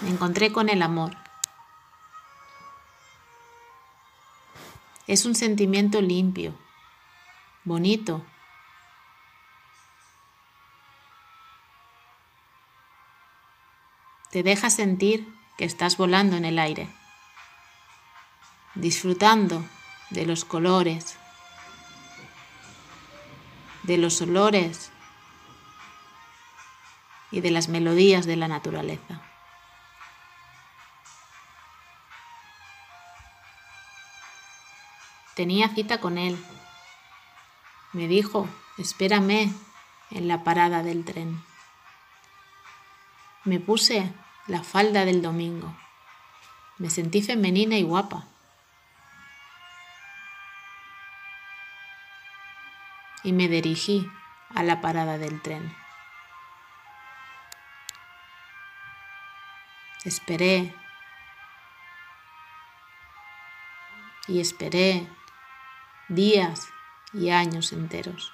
Me encontré con el amor. Es un sentimiento limpio, bonito. Te deja sentir que estás volando en el aire, disfrutando de los colores, de los olores y de las melodías de la naturaleza. Tenía cita con él. Me dijo, espérame en la parada del tren. Me puse la falda del domingo. Me sentí femenina y guapa. Y me dirigí a la parada del tren. Esperé y esperé días y años enteros.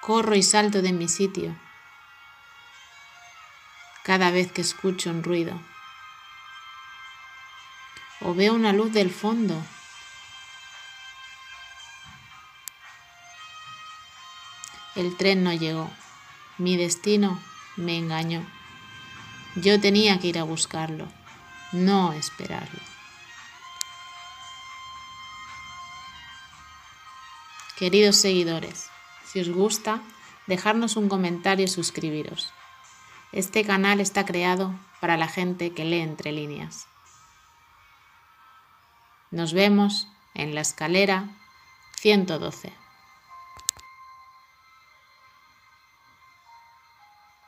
Corro y salto de mi sitio cada vez que escucho un ruido o veo una luz del fondo. El tren no llegó. Mi destino me engañó. Yo tenía que ir a buscarlo no esperarlo. Queridos seguidores, si os gusta, dejarnos un comentario y suscribiros. Este canal está creado para la gente que lee entre líneas. Nos vemos en la escalera 112.